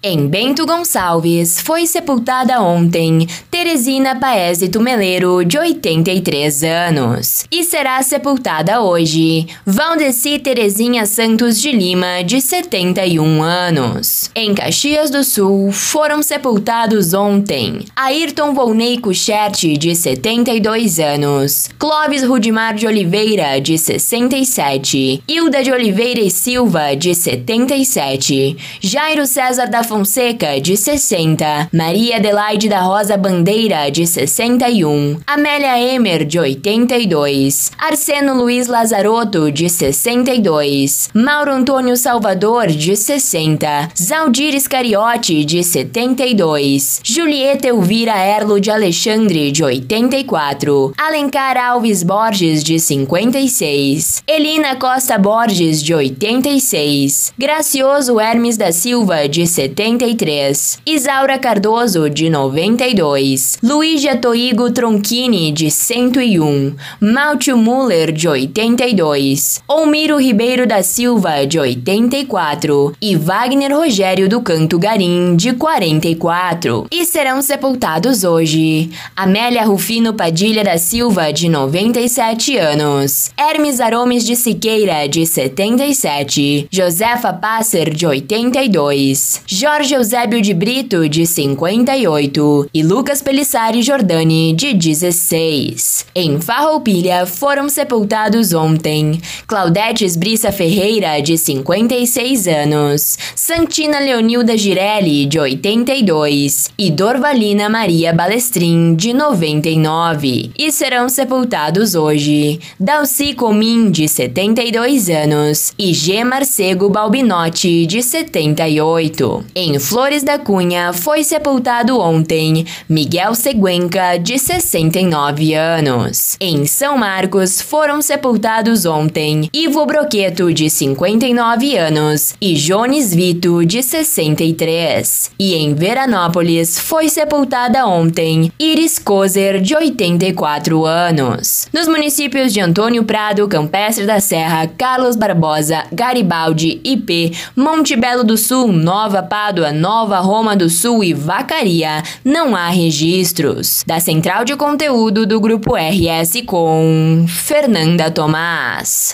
Em Bento Gonçalves foi sepultada ontem Teresina Paese Tumeleiro, de 83 anos, e será sepultada hoje Valdeci Terezinha Santos de Lima, de 71 anos. Em Caxias do Sul foram sepultados ontem Ayrton Volney Cucherte, de 72 anos, Clóvis Rudimar de Oliveira, de 67, Hilda de Oliveira e Silva, de 77, Jairo César da Fonseca, de 60, Maria Adelaide da Rosa Bandeira, de 61, Amélia Emer, de 82, Arseno Luiz Lazarotto, de 62, Mauro Antônio Salvador, de 60, Zaldir Iscariote, de 72, Julieta Elvira Erlo de Alexandre, de 84, Alencar Alves Borges, de 56, Elina Costa Borges, de 86, Gracioso Hermes da Silva, de 70, 73, Isaura Cardoso, de 92, Luígia Toigo Tronchini, de 101, Maltio Muller, de 82, Olmiro Ribeiro da Silva, de 84 e Wagner Rogério do Canto Garim, de 44. E serão sepultados hoje. Amélia Rufino Padilha da Silva, de 97 anos, Hermes Aromes de Siqueira, de 77, Josefa Passer, de 82, Jorge Eusébio de Brito, de 58, e Lucas Pelissari Jordani, de 16. Em Farroupilha foram sepultados ontem Claudete Esbriça Ferreira, de 56 anos, Santina Leonilda Girelli, de 82, e Dorvalina Maria Balestrin, de 99. E serão sepultados hoje Dalci Comim, de 72 anos, e G. Marcego Balbinotti, de 78. Em Flores da Cunha foi sepultado ontem Miguel Seguenca, de 69 anos. Em São Marcos foram sepultados ontem Ivo Broqueto, de 59 anos, e Jones Vito, de 63. E em Veranópolis foi sepultada ontem Iris Kozer, de 84 anos. Nos municípios de Antônio Prado, Campestre da Serra, Carlos Barbosa, Garibaldi, IP, Monte Belo do Sul, Nova Paz, Pádua, Nova Roma do Sul e Vacaria, não há registros. Da central de conteúdo do Grupo RS com Fernanda Tomás.